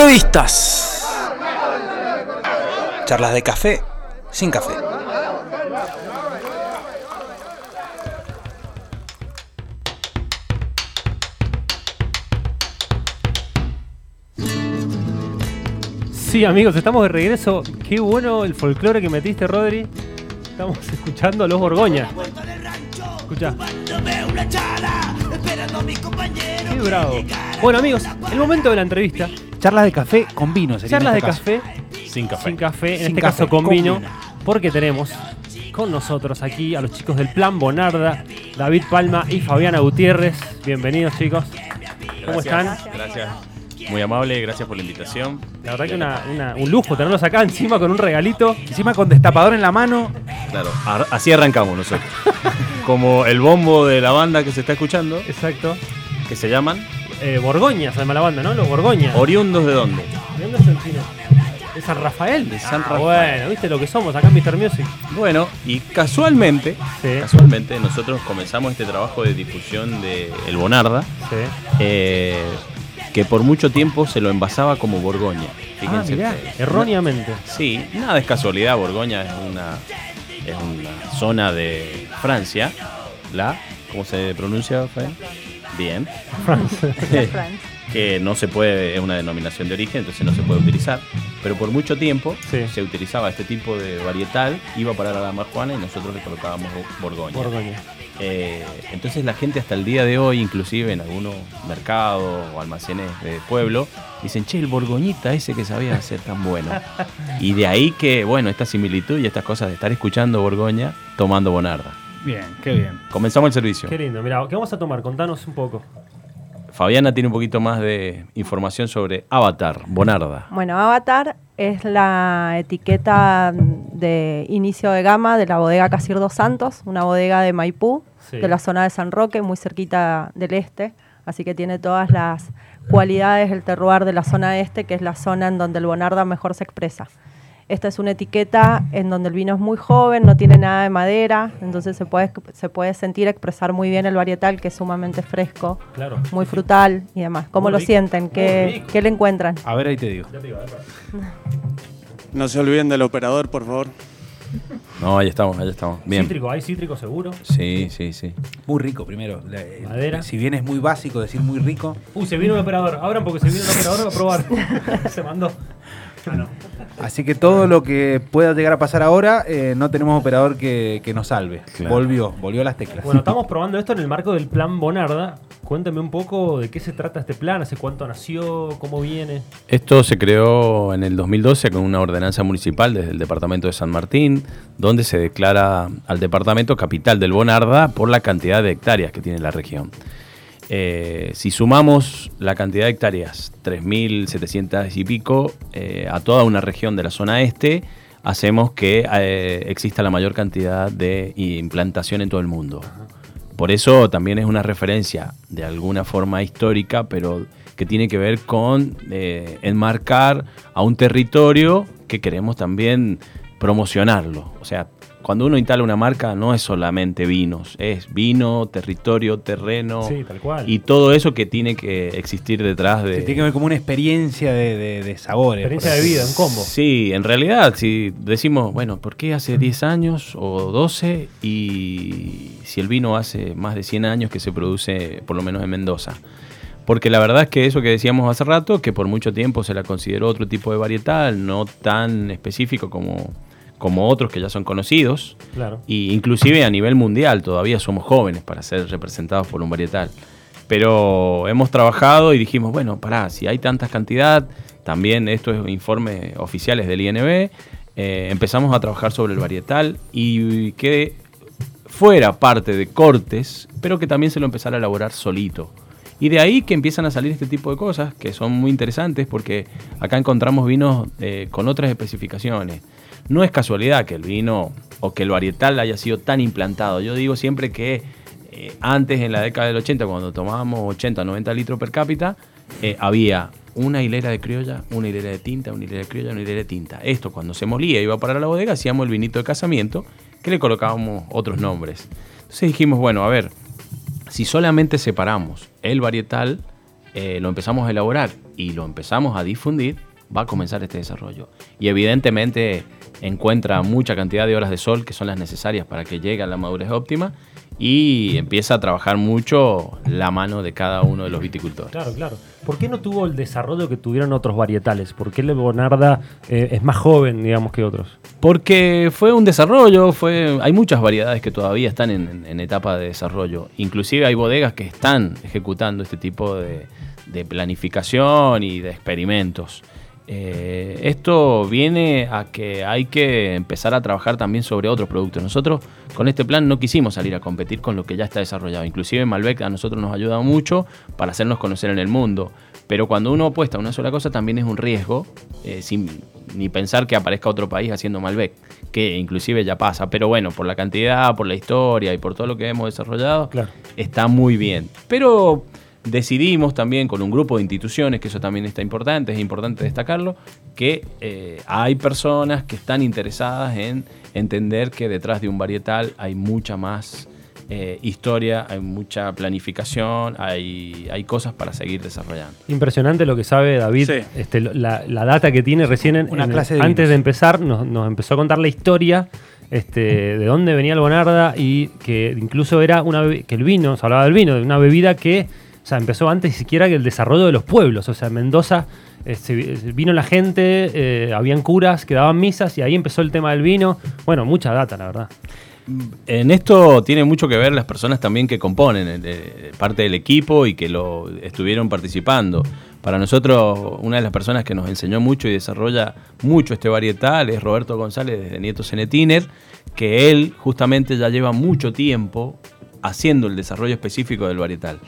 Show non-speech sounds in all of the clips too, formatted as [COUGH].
Entrevistas. Charlas de café sin café. Sí, amigos, estamos de regreso. Qué bueno el folclore que metiste, Rodri. Estamos [LAUGHS] escuchando a los Borgoña. Escucha. Qué bravo. Bueno, amigos, el momento de la entrevista. Charlas de café con vino, sería Charlas de este café Sin café. sin café, en Sin este café, caso con con vino, vino. porque tenemos con nosotros aquí a los chicos del Plan Bonarda, David Palma y Fabiana Gutiérrez. Bienvenidos, chicos. ¿Cómo están? Gracias. Muy amable, gracias por la invitación. La verdad que una- una- un lujo tenerlos acá encima con un regalito. Encima con destapador en la mano. Claro, ar- así arrancamos nosotros. [LAUGHS] Como el bombo de la banda que se está escuchando, Exacto. que se llaman Eh, Borgoña, se llama la banda, ¿no? Los Borgoña. Oriundos de dónde? ¿De dónde es el chino? ¿De San Rafael? De San Ah, Rafael. Bueno, viste lo que somos acá en Mr. Music. Bueno, y casualmente, Sí. casualmente nosotros comenzamos este trabajo de difusión de El Bonarda, Sí. eh, que por mucho tiempo se lo envasaba como Borgoña. Fíjense Ah, mirá, erróneamente. Sí, nada es casualidad, Borgoña es una, es una zona de Francia, la, ¿cómo se pronuncia, Fabián? Bien. que no se puede, es una denominación de origen, entonces no se puede utilizar. Pero por mucho tiempo Sí. se utilizaba este tipo de varietal, iba a parar a la marihuana y nosotros le colocábamos Borgoña. Borgoña. Eh, entonces la gente hasta el día de hoy, inclusive en algunos mercados o almacenes de pueblo, dicen, che, el borgoñita ese que sabía hacer tan bueno. [LAUGHS] y de ahí que, bueno, esta similitud y estas cosas de estar escuchando Borgoña, tomando Bonarda. Bien, qué bien. Comenzamos el servicio. Qué lindo. Mira, ¿qué vamos a tomar? Contanos un poco. Fabiana tiene un poquito más de información sobre Avatar, Bonarda. Bueno, Avatar es la etiqueta de inicio de gama de la bodega Casir dos Santos, una bodega de Maipú, Sí. de la zona de San Roque, muy cerquita del este. Así que tiene todas las cualidades del terroir de la zona este, que es la zona en donde el Bonarda mejor se expresa. Esta es una etiqueta en donde el vino es muy joven, no tiene nada de madera, entonces se puede, se puede sentir expresar muy bien el varietal, que es sumamente fresco, Claro. muy frutal y demás. ¿Cómo Muy lo rico, sienten? ¿Qué. ¿Qué le encuentran? A ver, ahí te digo. No se olviden del operador, por favor. No, ahí estamos, ahí estamos. Bien. Cítrico, hay cítrico seguro. Sí, sí, sí. Muy rico primero. La- el- Madera. Si bien es muy básico decir muy rico. Uy, se vino un operador. Abran porque se vino un operador a probar. [LAUGHS] se mandó. Ah, no. Así que todo lo que pueda llegar a pasar ahora, eh, no tenemos operador que, que nos salve. Claro. Volvió, volvió a las teclas. Bueno, estamos probando esto en el marco del plan Bonarda. Cuéntame un poco de qué se trata este plan, hace cuánto nació, cómo viene. Esto se creó en el 2012 con una ordenanza municipal desde el departamento de San Martín, donde se declara al departamento capital del Bonarda por la cantidad de hectáreas que tiene la región. Eh, si sumamos la cantidad de hectáreas, 3.700 y pico, eh, a toda una región de la zona este, hacemos que eh, exista la mayor cantidad de implantación en todo el mundo. Por eso también es una referencia de alguna forma histórica, pero que tiene que ver con enmarcar a un territorio que queremos también promocionarlo. O sea, cuando uno instala una marca no es solamente vinos, es vino, territorio, terreno Sí, tal cual. y todo eso que tiene que existir detrás de... Se tiene que ver como una experiencia de, de- de sabores. Experiencia de vida, un combo. Sí, en realidad, si decimos, bueno, ¿por qué hace 10 años o 12 y si el vino hace más de 100 años que se produce, por lo menos en Mendoza? Porque la verdad es que eso que decíamos hace rato, que por mucho tiempo se la consideró otro tipo de varietal, no tan específico como, como otros que ya son conocidos, Claro. y inclusive a nivel mundial todavía somos jóvenes para ser representados por un varietal. Pero hemos trabajado y dijimos, bueno, pará, si hay tantas cantidad, también esto es informes oficiales del INB, eh, empezamos a trabajar sobre el varietal y que fuera parte de cortes, pero que también se lo empezara a elaborar solito. Y de ahí que empiezan a salir este tipo de cosas que son muy interesantes porque acá encontramos vinos eh, con otras especificaciones. No es casualidad que el vino o que el varietal haya sido tan implantado. Yo digo siempre que eh, antes, en la década del 80, cuando tomábamos 80 o 90 litros per cápita, eh, había una hilera de criolla, una hilera de tinta, una hilera de criolla, una hilera de tinta. Esto cuando se molía, iba para la bodega, hacíamos el vinito de casamiento, que le colocábamos otros nombres. Entonces dijimos, bueno, a ver, si solamente separamos el varietal, eh, lo empezamos a elaborar y lo empezamos a difundir, va a comenzar este desarrollo. Y evidentemente encuentra mucha cantidad de horas de sol que son las necesarias para que llegue a la madurez óptima y empieza a trabajar mucho la mano de cada uno de los viticultores. Claro, claro. ¿Por qué no tuvo el desarrollo que tuvieron otros varietales? ¿Por qué el Bonarda eh, es más joven, digamos, que otros? Porque fue un desarrollo, fue, hay muchas variedades que todavía están en, en etapa de desarrollo. Inclusive hay bodegas que están ejecutando este tipo de, de planificación y de experimentos. Eh, esto viene a que hay que empezar a trabajar también sobre otros productos. Nosotros con este plan no quisimos salir a competir con lo que ya está desarrollado. Inclusive Malbec a nosotros nos ha ayudado mucho para hacernos conocer en el mundo. Pero cuando uno apuesta a una sola cosa también es un riesgo, eh, sin ni pensar que aparezca otro país haciendo Malbec, que inclusive ya pasa. Pero bueno, por la cantidad, por la historia y por todo lo que hemos desarrollado, Claro. está muy bien. Pero decidimos también con un grupo de instituciones, que eso también está importante, es importante destacarlo, que eh, hay personas que están interesadas en entender que detrás de un varietal hay mucha más eh, historia, hay mucha planificación, hay, hay cosas para seguir desarrollando. Impresionante lo que sabe David, Sí. este, la, la data que tiene recién en- Una en el- clase de antes de empezar nos, nos empezó a contar la historia este, de dónde venía el Bonarda y que incluso era una que el vino, se hablaba del vino, de una bebida que sea, empezó antes siquiera que el desarrollo de los pueblos. O sea, en Mendoza eh, vi- vino la gente, eh, habían curas que daban misas y ahí empezó el tema del vino. Bueno, mucha data, la verdad. En esto tiene mucho que ver las personas también que componen eh, parte del equipo y que lo estuvieron participando. Para nosotros, una de las personas que nos enseñó mucho y desarrolla mucho este varietal es Roberto González de Nieto Cenetiner, que él justamente ya lleva mucho tiempo haciendo el desarrollo específico del varietal.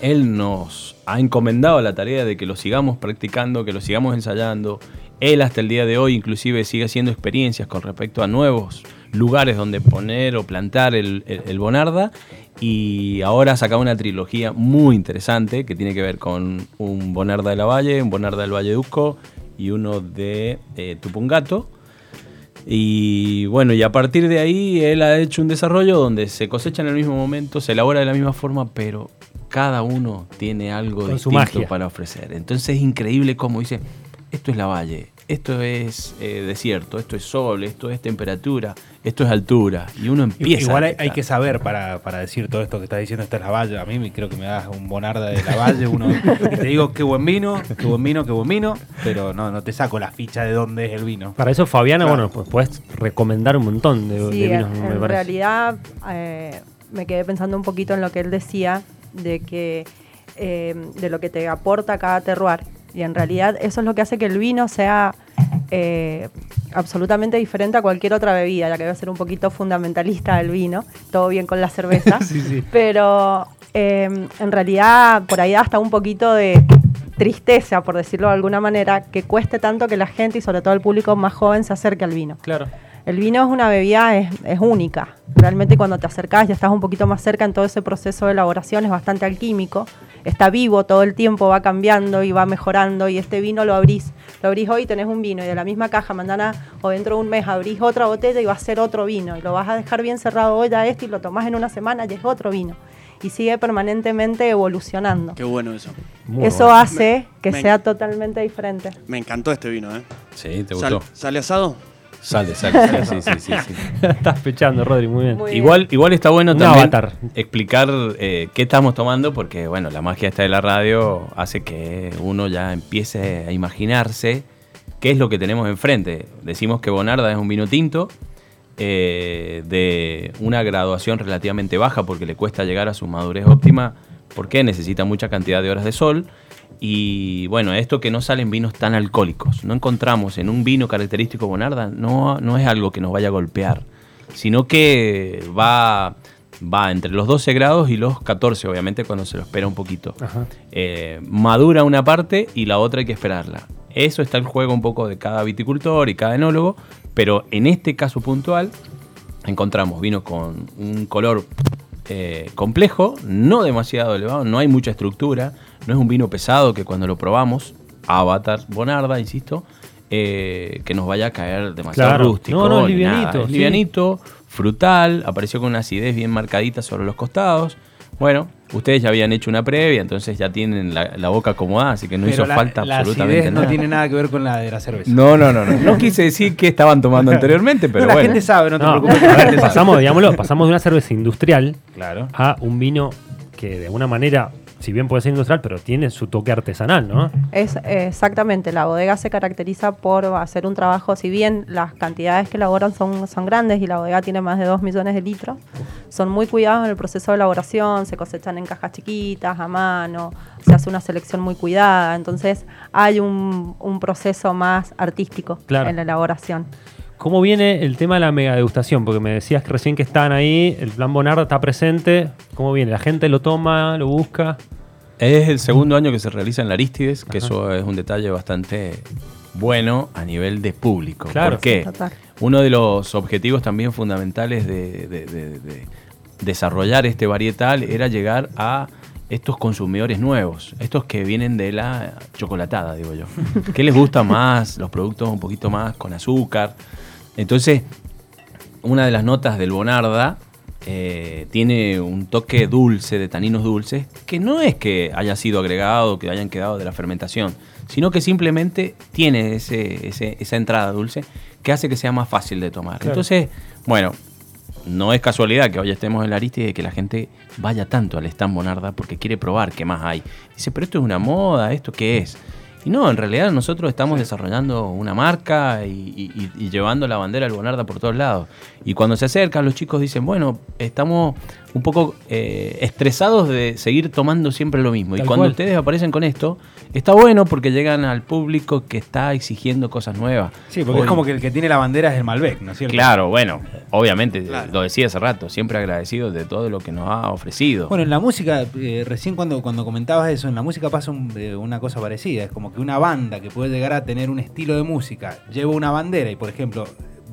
Él nos ha encomendado la tarea de que lo sigamos practicando, que lo sigamos ensayando. Él hasta el día de hoy inclusive sigue haciendo experiencias con respecto a nuevos lugares donde poner o plantar el, Bonarda. Y ahora ha sacado una trilogía muy interesante que tiene que ver con un Bonarda de la Valle, un Bonarda del Valle Duco y uno de eh, Tupungato. Y bueno, y a partir de ahí él ha hecho un desarrollo donde se cosecha en el mismo momento, se elabora de la misma forma, pero cada uno tiene algo Con su distinto magia. para ofrecer. Entonces es increíble cómo dice, esto es la valle, esto es eh, desierto, esto es sol, esto es temperatura, esto es altura. Y uno empieza. Igual hay, que saber para, para decir todo esto que estás diciendo, esta es la valle. A mí me, creo que me das un bonarda de la valle, uno y te digo qué buen vino, qué buen vino, qué buen vino, pero no, no te saco la ficha de dónde es el vino. Para eso, Fabiana, Claro. bueno, pues puedes recomendar un montón de, Sí, de vinos, en me realidad eh, me quedé pensando un poquito en lo que él decía, de que eh, de lo que te aporta cada terroir. Y en realidad eso es lo que hace que el vino sea eh, absolutamente diferente a cualquier otra bebida, ya que voy a ser un poquito fundamentalista del vino, todo bien con la cerveza, [LAUGHS] pero eh, en realidad por ahí da hasta un poquito de tristeza, por decirlo de alguna manera, que cueste tanto que la gente y sobre todo el público más joven se acerque al vino. Claro. El vino es una bebida, es, es única. Realmente cuando te acercás ya estás un poquito más cerca en todo ese proceso de elaboración, es bastante alquímico. Está vivo todo el tiempo, va cambiando y va mejorando. Y este vino lo abrís. Lo abrís hoy y tenés un vino. Y de la misma caja, mañana o dentro de un mes abrís otra botella y va a ser otro vino. Y lo vas a dejar bien cerrado hoy a este y lo tomás en una semana y es otro vino. Y sigue permanentemente evolucionando. Qué bueno eso. Muy Eso bueno. hace que Me- sea totalmente diferente. Me encantó este vino, ¿eh? Sí, ¿te gustó? ¿Sale asado? Sale, sale, sí, sí, sí, sí. [LAUGHS] Estás pechando, Rodri, muy bien. Muy bien. Igual, igual está bueno también avatar. explicar eh, qué estamos tomando, porque bueno, la magia esta de la radio hace que uno ya empiece a imaginarse qué es lo que tenemos enfrente. Decimos que Bonarda es un vino tinto eh, de una graduación relativamente baja porque le cuesta llegar a su madurez óptima, porque necesita mucha cantidad de horas de sol. Y bueno, esto que no salen vinos tan alcohólicos. No encontramos en un vino característico Bonarda, no, no es algo que nos vaya a golpear, sino que va, va entre los 12 grados y los 14, obviamente, cuando se lo espera un poquito. Eh, madura una parte y la otra hay que esperarla. Eso está el juego un poco de cada viticultor y cada enólogo, pero en este caso puntual encontramos vino con un color eh, complejo, no demasiado elevado, no hay mucha estructura, no es un vino pesado que cuando lo probamos, Avatar Bonarda, insisto, eh, que nos vaya a caer demasiado Claro. rústico. No, no, es nada. livianito, Es livianito, frutal, apareció con una acidez bien marcadita sobre los costados. Bueno, Ustedes ya habían hecho una previa, entonces ya tienen la, la boca acomodada, así que no Pero hizo la- falta la absolutamente acidez nada. no tiene nada que ver con la de la cerveza. No, no, no, no. No quise decir que estaban tomando [LAUGHS] anteriormente, pero No, la bueno. gente sabe, no te No, preocupes. a la ver, gente sabe. pasamos, digámoslo, pasamos de una cerveza industrial Claro. a un vino que de alguna manera, si bien puede ser industrial, pero tiene su toque artesanal, ¿no? Es exactamente, la bodega se caracteriza por hacer un trabajo, si bien las cantidades que elaboran son, son grandes y la bodega tiene más de 2 millones de litros, son muy cuidados en el proceso de elaboración, se cosechan en cajas chiquitas, a mano, se hace una selección muy cuidada, entonces hay un, un proceso más artístico Claro. en la elaboración. ¿Cómo viene el tema de la mega degustación? Porque me decías que recién que están ahí, el plan Bonarda está presente. ¿Cómo viene? ¿La gente lo toma, lo busca? Es el segundo año que se realiza en la Aristides, que eso es un detalle bastante bueno a nivel de público. Claro. ¿Por qué? Total. Uno de los objetivos también fundamentales de, de- de- de desarrollar este varietal era llegar a estos consumidores nuevos, estos que vienen de la chocolatada, digo yo. [LAUGHS] ¿Qué les gusta más? Los productos un poquito más con azúcar. Entonces, una de las notas del Bonarda eh, tiene un toque dulce, de taninos dulces, que no es que haya sido agregado, que hayan quedado de la fermentación, sino que simplemente tiene ese, ese- esa entrada dulce que hace que sea más fácil de tomar. Claro. Entonces, bueno, no es casualidad que hoy estemos en la Aristide y que la gente vaya tanto al stand Bonarda porque quiere probar qué más hay. Dice, pero esto es una moda, ¿esto qué es? Y no, en realidad nosotros estamos desarrollando una marca y, y- y- y llevando la bandera del Bonarda por todos lados. Y cuando se acercan, los chicos dicen, bueno, estamos un poco eh, estresados de seguir tomando siempre lo mismo. y cuando cual. ustedes aparecen con esto, está bueno porque llegan al público que está exigiendo cosas nuevas. Sí, porque Hoy- es como que el que tiene la bandera es el Malbec, ¿no es cierto? Claro, bueno, obviamente, Claro. lo decía hace rato, siempre agradecido de todo lo que nos ha ofrecido. Bueno, en la música, eh, recién cuando, cuando comentabas eso, en la música pasa un- eh, una cosa parecida. Es como que una banda que puede llegar a tener un estilo de música lleva una bandera y, por ejemplo,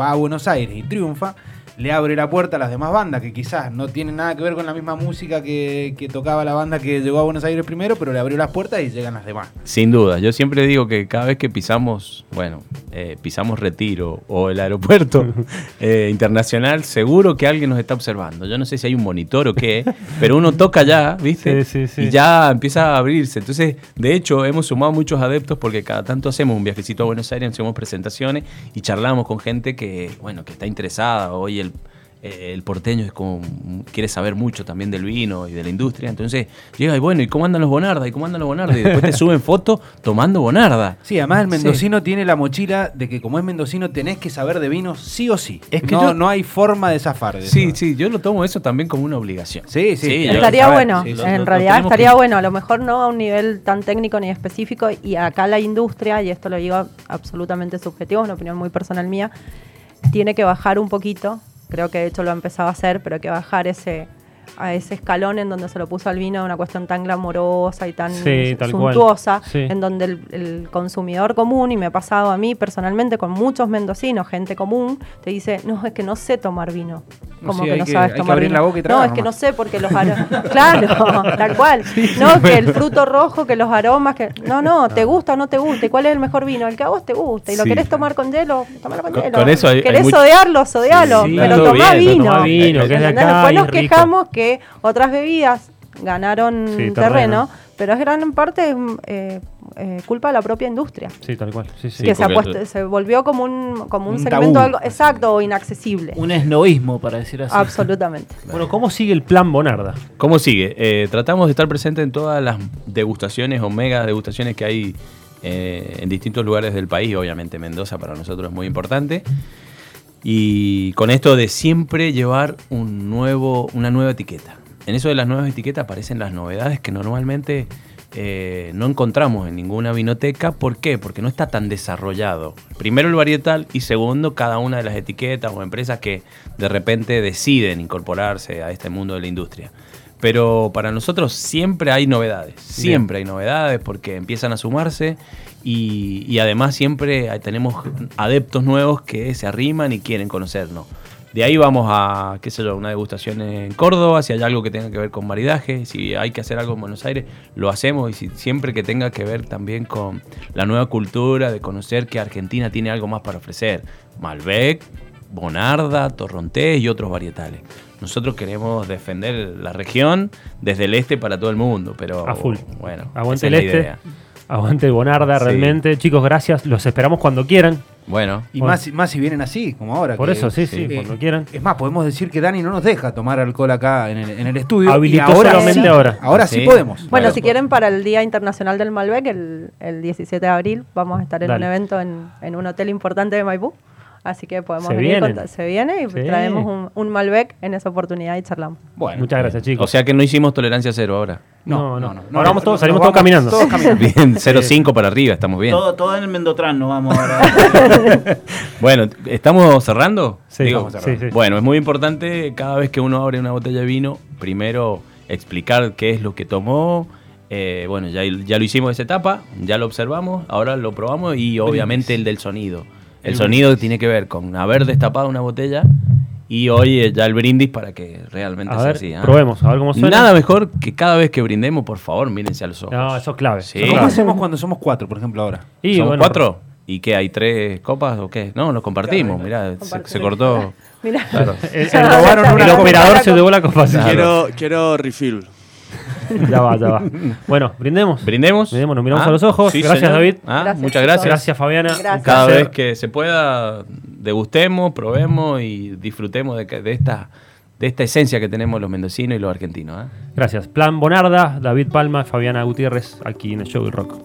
va a Buenos Aires y triunfa, le abre la puerta a las demás bandas que quizás no tienen nada que ver con la misma música que, que tocaba la banda que llegó a Buenos Aires primero, pero le abrió las puertas y llegan las demás. Sin duda, yo siempre digo que cada vez que pisamos, bueno, eh, pisamos Retiro o el aeropuerto [LAUGHS] eh, internacional, seguro que alguien nos está observando. Yo no sé si hay un monitor o qué, pero uno toca ya, ¿viste? Sí, sí, sí. Y ya empieza a abrirse. Entonces, de hecho, hemos sumado muchos adeptos porque cada tanto hacemos un viajecito a Buenos Aires, hacemos presentaciones y charlamos con gente que, bueno, que está interesada. Hoy el, eh, el porteño es como quiere saber mucho también del vino y de la industria. Entonces llega y bueno, ¿y cómo andan los Bonarda? ¿Y cómo andan los Bonarda? Y después te [LAUGHS] suben fotos tomando Bonarda. Sí, además el mendocino tiene la mochila de que como es mendocino tenés que saber de vinos sí o sí. Es que no, yo- no hay forma de zafar de Sí, eso. sí, yo lo tomo eso también como una obligación. Sí, sí. yo- Estaría bueno, sí, en lo- realidad estaría que- bueno, a lo mejor no a un nivel tan técnico ni específico, y acá la industria, y esto lo digo absolutamente subjetivo, es una opinión muy personal mía, tiene que bajar un poquito, creo que de hecho lo ha empezado a hacer, pero que bajar ese a ese escalón en donde se lo puso al vino una cuestión tan glamorosa y tan Sí, suntuosa, Sí. en donde el, el consumidor común, y me ha pasado a mí personalmente con muchos mendocinos, gente común, te dice, no, es que no sé tomar vino. No, Como sí, que hay no que- sabes hay tomar vino. la boca y no, es que no sé porque los aromas. [LAUGHS] claro, tal cual. No, que el fruto rojo, que los aromas, que. No, no, te gusta o no te gusta. ¿Y cuál es el mejor vino? El que a vos te gusta. Y lo Sí. querés tomar con hielo, tomalo con, Con- hielo. con eso hay- hay Querés mucho- odiarlo, odialo. Pero tomá bien, vino. tomá vino, que es de Después nos quejamos que otras bebidas ganaron Sí, terreno, terreno. pero es gran parte eh, eh, culpa de la propia industria. Sí, tal cual. Sí, sí. que se, puesto- se volvió como un, como un, Un segmento tabú. algo exacto o inaccesible. Un esnoísmo, para decir así. Absolutamente. [LAUGHS] Bueno, ¿cómo sigue el plan Bonarda? ¿Cómo sigue? Eh, tratamos de estar presentes en todas las degustaciones o mega degustaciones que hay eh, en distintos lugares del país. Obviamente Mendoza para nosotros es muy importante. Y con esto de siempre llevar un nuevo, una nueva etiqueta. En eso de las nuevas etiquetas aparecen las novedades que normalmente eh, no encontramos en ninguna vinoteca. ¿Por qué? Porque no está tan desarrollado. Primero el varietal y segundo cada una de las etiquetas o empresas que de repente deciden incorporarse a este mundo de la industria. Pero para nosotros siempre hay novedades, siempre hay novedades porque empiezan a sumarse y, y además siempre tenemos adeptos nuevos que se arriman y quieren conocernos. De ahí vamos a, qué sé yo, una degustación en Córdoba, si hay algo que tenga que ver con maridaje, si hay que hacer algo en Buenos Aires, lo hacemos y si- siempre que tenga que ver también con la nueva cultura de conocer que Argentina tiene algo más para ofrecer. Malbec, Bonarda, Torrontés y otros varietales. Nosotros queremos defender la región desde el este para todo el mundo, pero A full. bueno, Aguante esa el es la este. idea. Aguante Bonarda, Sí. realmente. Chicos, gracias. Los esperamos cuando quieran. Bueno, Y Bueno. más, si- más si vienen así, como ahora. Por que- eso, sí, sí, eh, cuando quieran. Es más, podemos decir que Dani no nos deja tomar alcohol acá en el, en el estudio. Habilitó y ahora solamente sí, ahora. Ahora sí, Sí. podemos. Bueno, Bueno. si quieren para el Día Internacional del Malbec, el, el 17 de abril, vamos a estar en Dale. un evento en, en un hotel importante de Maipú. Así que podemos Se venir vienen. con- se viene y Sí. traemos un, un Malbec en esa oportunidad y charlamos. Bueno, Muchas gracias, chicos. o sea que no hicimos tolerancia cero ahora. no, no. no, Ahora vamos todos, salimos todos caminando. todos caminando. [LAUGHS] Bien, 0,5 para arriba, estamos bien. Todo, todo en el Mendotrán nos vamos ahora. [LAUGHS] Bueno, ¿estamos cerrando? Sí, Digo, estamos cerrando. Sí, sí. Bueno, es muy importante cada vez que uno abre una botella de vino, primero explicar qué es lo que tomó. eh, bueno, ya, ya lo hicimos esa etapa, ya lo observamos, ahora lo probamos y obviamente el del sonido. El sonido tiene que ver con haber destapado una botella y hoy eh, ya el brindis para que realmente A sea ver, así. ¿ah? probemos, a ver cómo suena. Nada mejor que cada vez que brindemos, por favor, mírense a los ojos. No, eso es clave. Sí. ¿Cómo hacemos cuando somos cuatro, por ejemplo, ahora? Y ¿Somos bueno, cuatro? ¿Y qué? ¿Hay tres copas o qué? No, nos compartimos. Mirá, se, Compartimos. se cortó. Mira. Claro. [LAUGHS] El, el- ya está, el operador se llevó la copa. Claro. Quiero, quiero refill. [LAUGHS] Ya va, ya va. Bueno, brindemos. ¿Brindemos? Brindemos, nos miramos Ah, a los ojos. sí, gracias, señor. David. Ah, Gracias, muchas gracias. Gracias, Fabiana. Gracias. Cada vez que se pueda, degustemos, probemos y disfrutemos de esta, de esta esencia que tenemos los mendocinos y los argentinos. ¿eh? Gracias. Plan Bonarda, David Palma, Fabiana Gutiérrez, aquí en el Show del Rock.